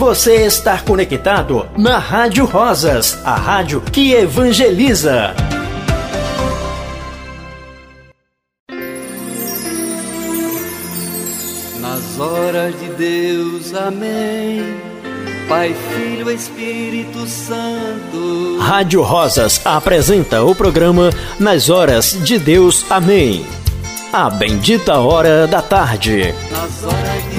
você está conectado na Rádio Rosas, a rádio que evangeliza. Nas horas de Deus, amém. Pai, Filho, Espírito Santo. Rádio Rosas apresenta o programa Nas Horas de Deus, amém. A bendita hora da tarde. Nas horas de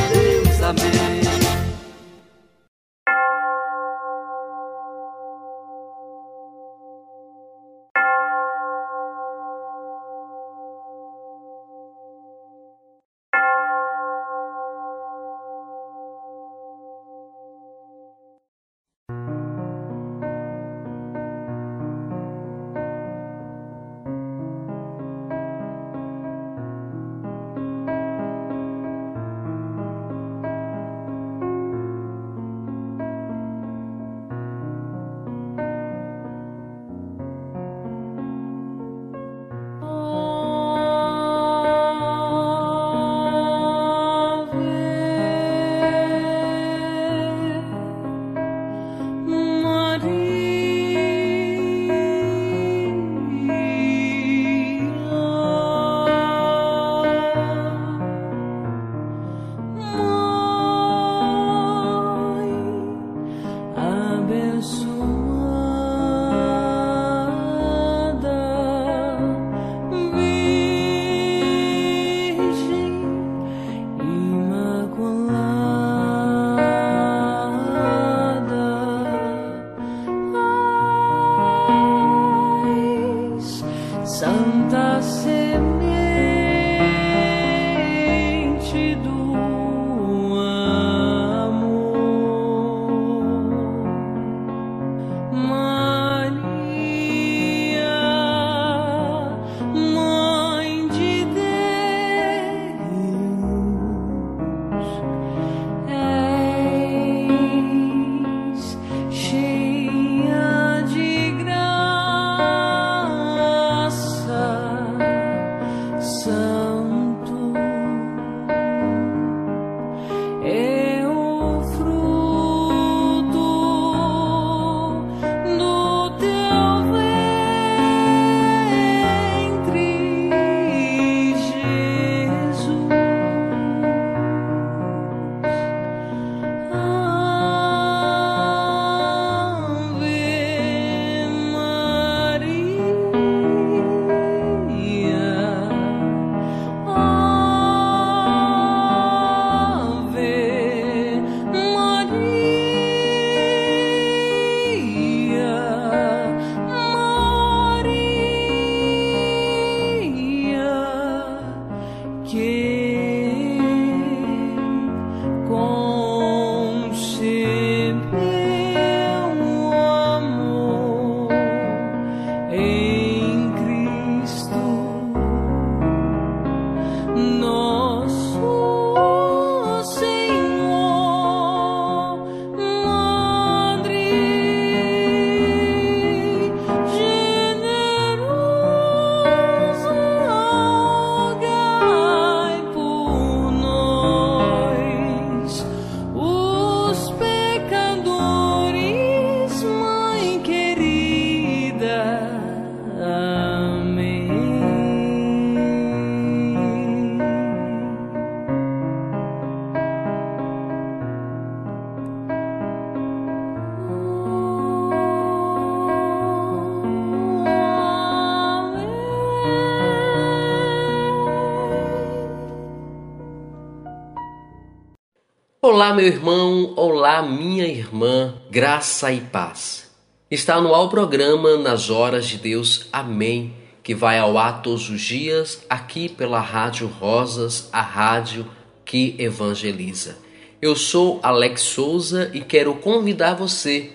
Olá, meu irmão, olá, minha irmã, graça e paz. Está no ar o programa Nas Horas de Deus, Amém, que vai ao ar todos os dias aqui pela Rádio Rosas, a rádio que evangeliza. Eu sou Alex Souza e quero convidar você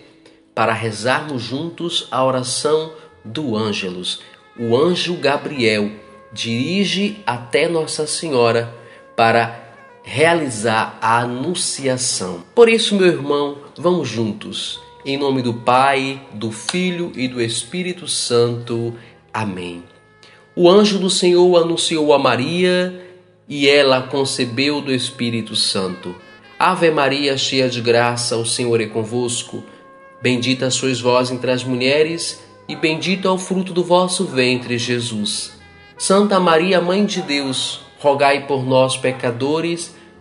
para rezarmos juntos a oração do Ângelus. O anjo Gabriel dirige até Nossa Senhora para realizar a anunciação. Por isso, meu irmão, vamos juntos. Em nome do Pai, do Filho e do Espírito Santo. Amém. O anjo do Senhor anunciou a Maria e ela concebeu do Espírito Santo. Ave Maria, cheia de graça, o Senhor é convosco. Bendita sois vós entre as mulheres, e bendito é o fruto do vosso ventre, Jesus. Santa Maria, Mãe de Deus, rogai por nós, pecadores,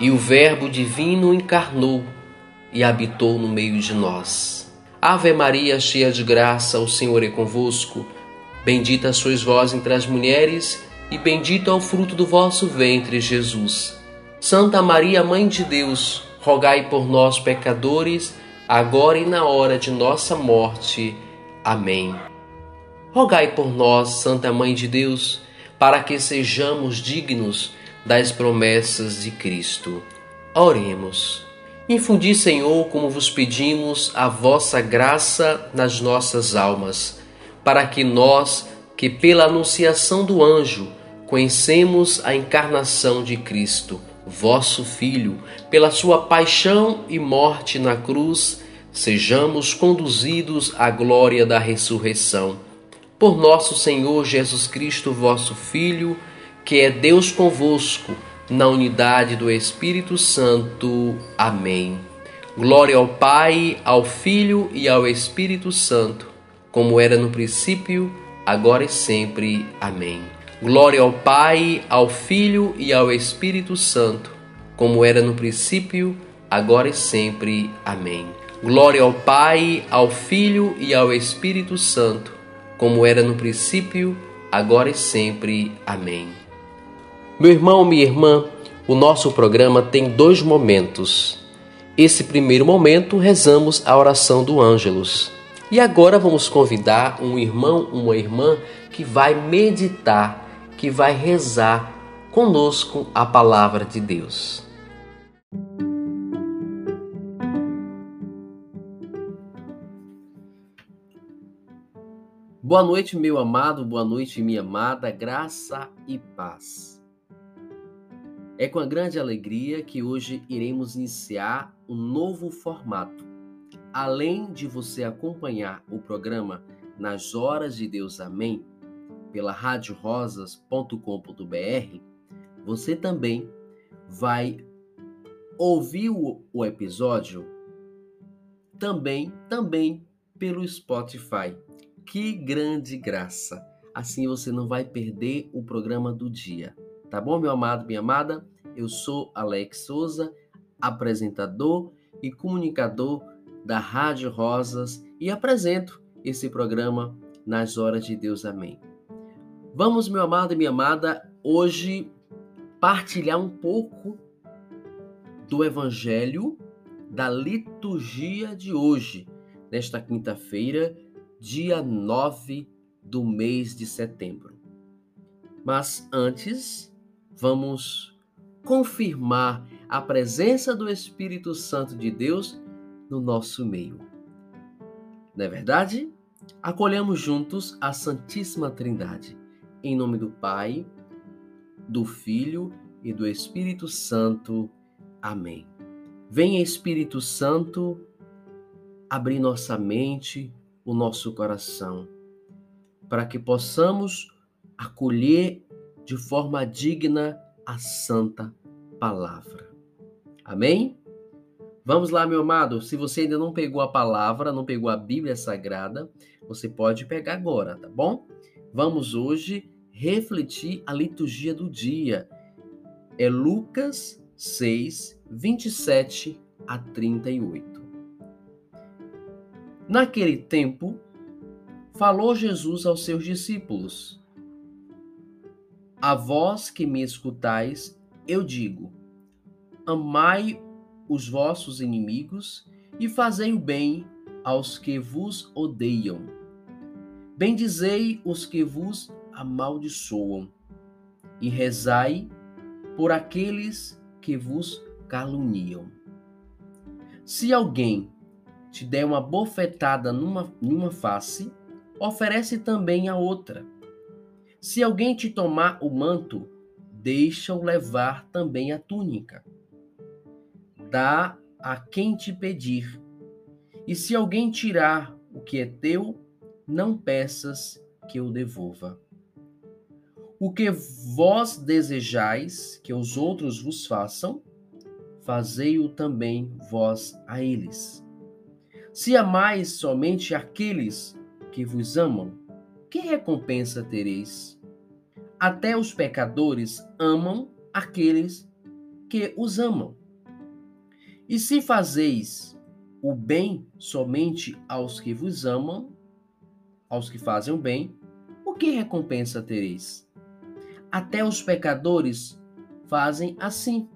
E o Verbo divino encarnou e habitou no meio de nós. Ave Maria, cheia de graça, o Senhor é convosco. Bendita sois vós entre as mulheres, e bendito é o fruto do vosso ventre, Jesus. Santa Maria, Mãe de Deus, rogai por nós, pecadores, agora e na hora de nossa morte. Amém. Rogai por nós, Santa Mãe de Deus, para que sejamos dignos das promessas de Cristo. Oremos. Infundi, Senhor, como vos pedimos, a vossa graça nas nossas almas, para que nós, que pela anunciação do anjo conhecemos a encarnação de Cristo, vosso Filho, pela sua paixão e morte na cruz, sejamos conduzidos à glória da ressurreição. Por nosso Senhor Jesus Cristo, vosso Filho, que é Deus convosco, na unidade do Espírito Santo. Amém. Glória ao Pai, ao Filho e ao Espírito Santo, como era no princípio, agora e sempre. Amém. Glória ao Pai, ao Filho e ao Espírito Santo, como era no princípio, agora e sempre. Amém. Glória ao Pai, ao Filho e ao Espírito Santo, como era no princípio, agora e sempre. Amém. Meu irmão, minha irmã, o nosso programa tem dois momentos. Esse primeiro momento rezamos a oração do Ângelus. E agora vamos convidar um irmão, uma irmã que vai meditar que vai rezar conosco a palavra de Deus. Boa noite, meu amado, boa noite, minha amada, graça e paz. É com a grande alegria que hoje iremos iniciar um novo formato. Além de você acompanhar o programa Nas Horas de Deus Amém, pela radiorosas.com.br, você também vai ouvir o, o episódio também, também pelo Spotify. Que grande graça! Assim você não vai perder o programa do dia. Tá bom, meu amado, minha amada? Eu sou Alex Souza, apresentador e comunicador da Rádio Rosas e apresento esse programa nas horas de Deus. Amém. Vamos, meu amado e minha amada, hoje partilhar um pouco do Evangelho da liturgia de hoje, nesta quinta-feira, dia 9 do mês de setembro. Mas antes, vamos confirmar a presença do Espírito Santo de Deus no nosso meio. Não é verdade? Acolhemos juntos a Santíssima Trindade em nome do Pai, do Filho e do Espírito Santo. Amém. Venha, Espírito Santo, abrir nossa mente, o nosso coração, para que possamos acolher de forma digna a santa palavra. Amém? Vamos lá, meu amado. Se você ainda não pegou a palavra, não pegou a Bíblia Sagrada, você pode pegar agora, tá bom? Vamos hoje refletir a liturgia do dia. É Lucas 6, 27 a 38. Naquele tempo, falou Jesus aos seus discípulos: A vós que me escutais, eu digo: amai os vossos inimigos e fazei o bem aos que vos odeiam. Bendizei os que vos amaldiçoam, e rezai por aqueles que vos caluniam. Se alguém te der uma bofetada numa, numa face, oferece também a outra. Se alguém te tomar o manto, deixa-o levar também a túnica. Dá a quem te pedir. E se alguém tirar o que é teu, não peças que eu devolva. O que vós desejais que os outros vos façam, fazei-o também vós a eles. Se amais somente aqueles que vos amam, que recompensa tereis? Até os pecadores amam aqueles que os amam. E se fazeis o bem somente aos que vos amam, aos que fazem o bem, o que recompensa tereis? Até os pecadores fazem assim.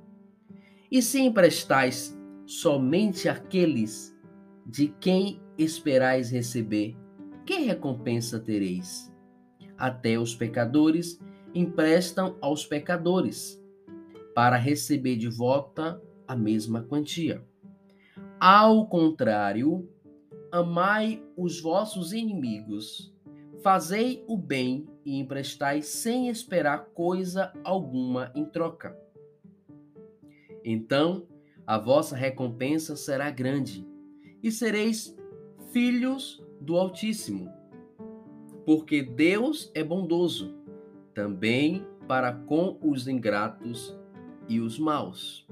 E se emprestais somente àqueles de quem esperais receber, que recompensa tereis? Até os pecadores emprestam aos pecadores, para receber de volta a mesma quantia. Ao contrário, amai os vossos inimigos, fazei o bem e emprestai sem esperar coisa alguma em troca. Então a vossa recompensa será grande, e sereis filhos do Altíssimo, porque Deus é bondoso também para com os ingratos e os maus.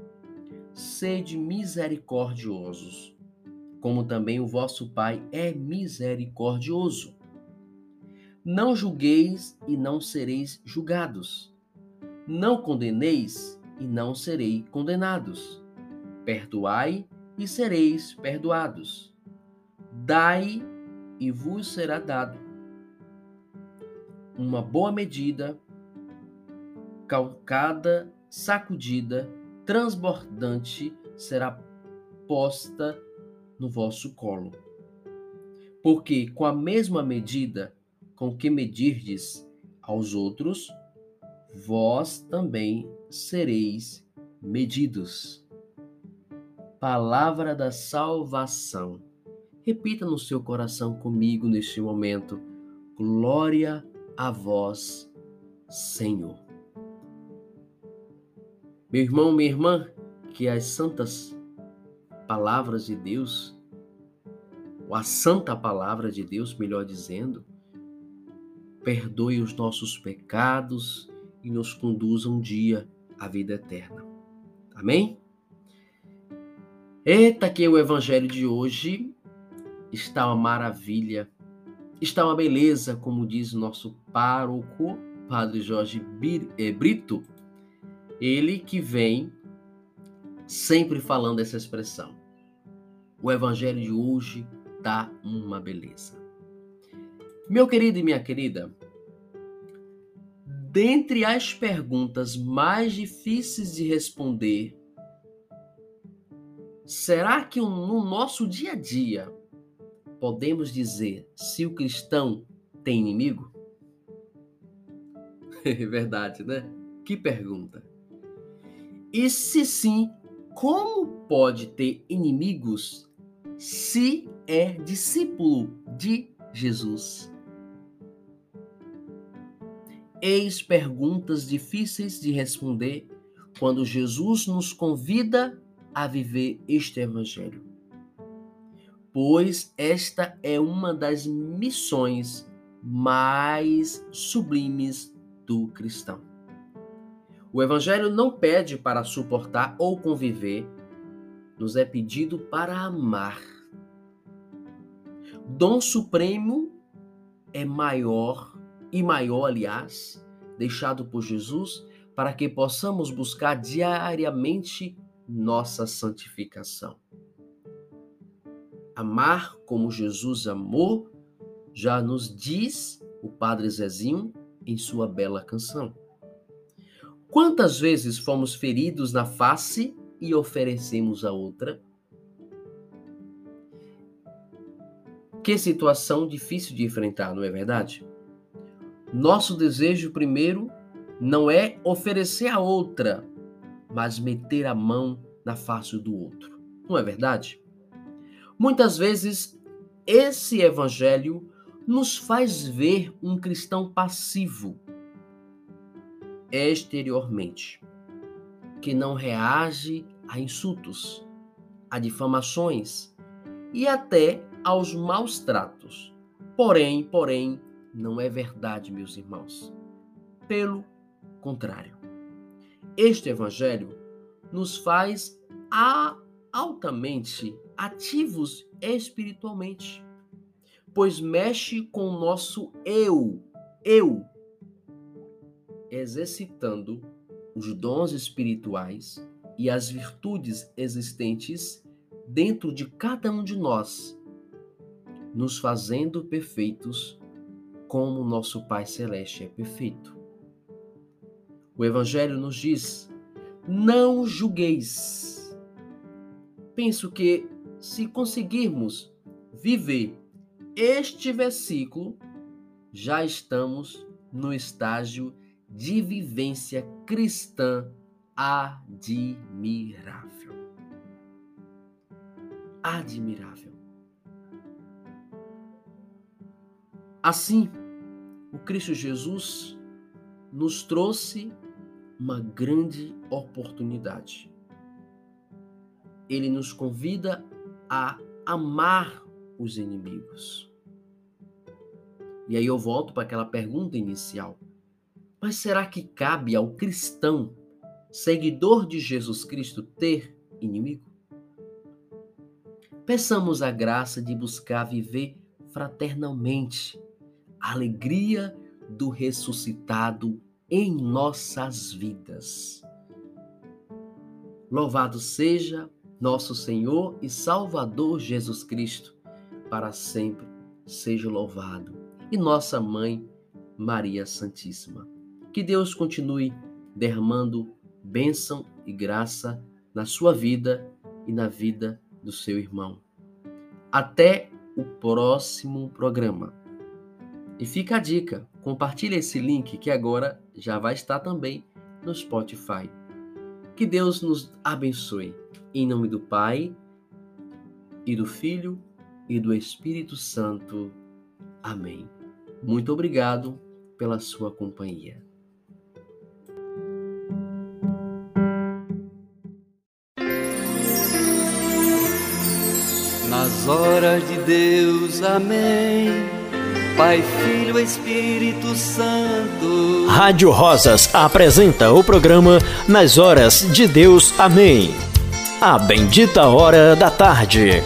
Sede misericordiosos, como também o vosso Pai é misericordioso. Não julgueis e não sereis julgados. Não condeneis e não serei condenados. Perdoai e sereis perdoados. Dai e vos será dado. Uma boa medida, calcada, sacudida, transbordante será posta no vosso colo. Porque com a mesma medida com que medirdes aos outros, vós também sereis medidos. Palavra da salvação. Repita no seu coração comigo neste momento. Glória a vós, Senhor. Meu irmão, minha irmã, que as santas palavras de Deus, ou a santa palavra de Deus, melhor dizendo, perdoe os nossos pecados e nos conduza um dia à vida eterna. Amém? Eita, que o evangelho de hoje está uma maravilha, está uma beleza, como diz nosso pároco, Padre Jorge eh, Brito, ele que vem sempre falando essa expressão. O evangelho de hoje está uma beleza. Meu querido e minha querida, dentre as perguntas mais difíceis de responder, será que no nosso dia a dia podemos dizer se o cristão tem inimigo? É verdade, né? Que pergunta. E se sim, como pode ter inimigos se é discípulo de Jesus? Eis perguntas difíceis de responder quando Jesus nos convida a viver este Evangelho. Pois esta é uma das missões mais sublimes do cristão. O Evangelho não pede para suportar ou conviver, nos é pedido para amar. Dom Supremo é maior e maior, aliás, deixado por Jesus para que possamos buscar diariamente nossa santificação. Amar como Jesus amou, já nos diz o Padre Zezinho em sua bela canção. Quantas vezes fomos feridos na face e oferecemos a outra? Que situação difícil de enfrentar, não é verdade? Nosso desejo primeiro não é oferecer a outra, mas meter a mão na face do outro. Não é verdade? Muitas vezes, esse evangelho nos faz ver um cristão passivo exteriormente, que não reage a insultos, a difamações e até aos maus tratos. Porém, porém, não é verdade, meus irmãos. Pelo contrário, este evangelho nos faz a, altamente ativos espiritualmente, pois mexe com o nosso eu, eu, exercitando os dons espirituais e as virtudes existentes dentro de cada um de nós, nos fazendo perfeitos como nosso Pai Celeste é perfeito. O Evangelho nos diz: não julgueis. Penso que se conseguirmos viver este versículo, já estamos no estágio de vivência cristã admirável. Admirável. Assim, o Cristo Jesus nos trouxe uma grande oportunidade. Ele nos convida a amar os inimigos. E aí eu volto para aquela pergunta inicial. Mas será que cabe ao cristão, seguidor de Jesus Cristo, ter inimigo? Peçamos a graça de buscar viver fraternalmente a alegria do ressuscitado em nossas vidas. Louvado seja nosso Senhor e Salvador Jesus Cristo, para sempre seja louvado. E nossa mãe, Maria Santíssima. Que Deus continue derramando bênção e graça na sua vida e na vida do seu irmão. Até o próximo programa. E fica a dica, compartilhe esse link que agora já vai estar também no Spotify. Que Deus nos abençoe. Em nome do Pai, e do Filho, e do Espírito Santo. Amém. Muito obrigado pela sua companhia. Nas horas de Deus, amém Pai, Filho, Espírito Santo. Rádio Rosas apresenta o programa Nas Horas de Deus. Amém. A bendita hora da tarde.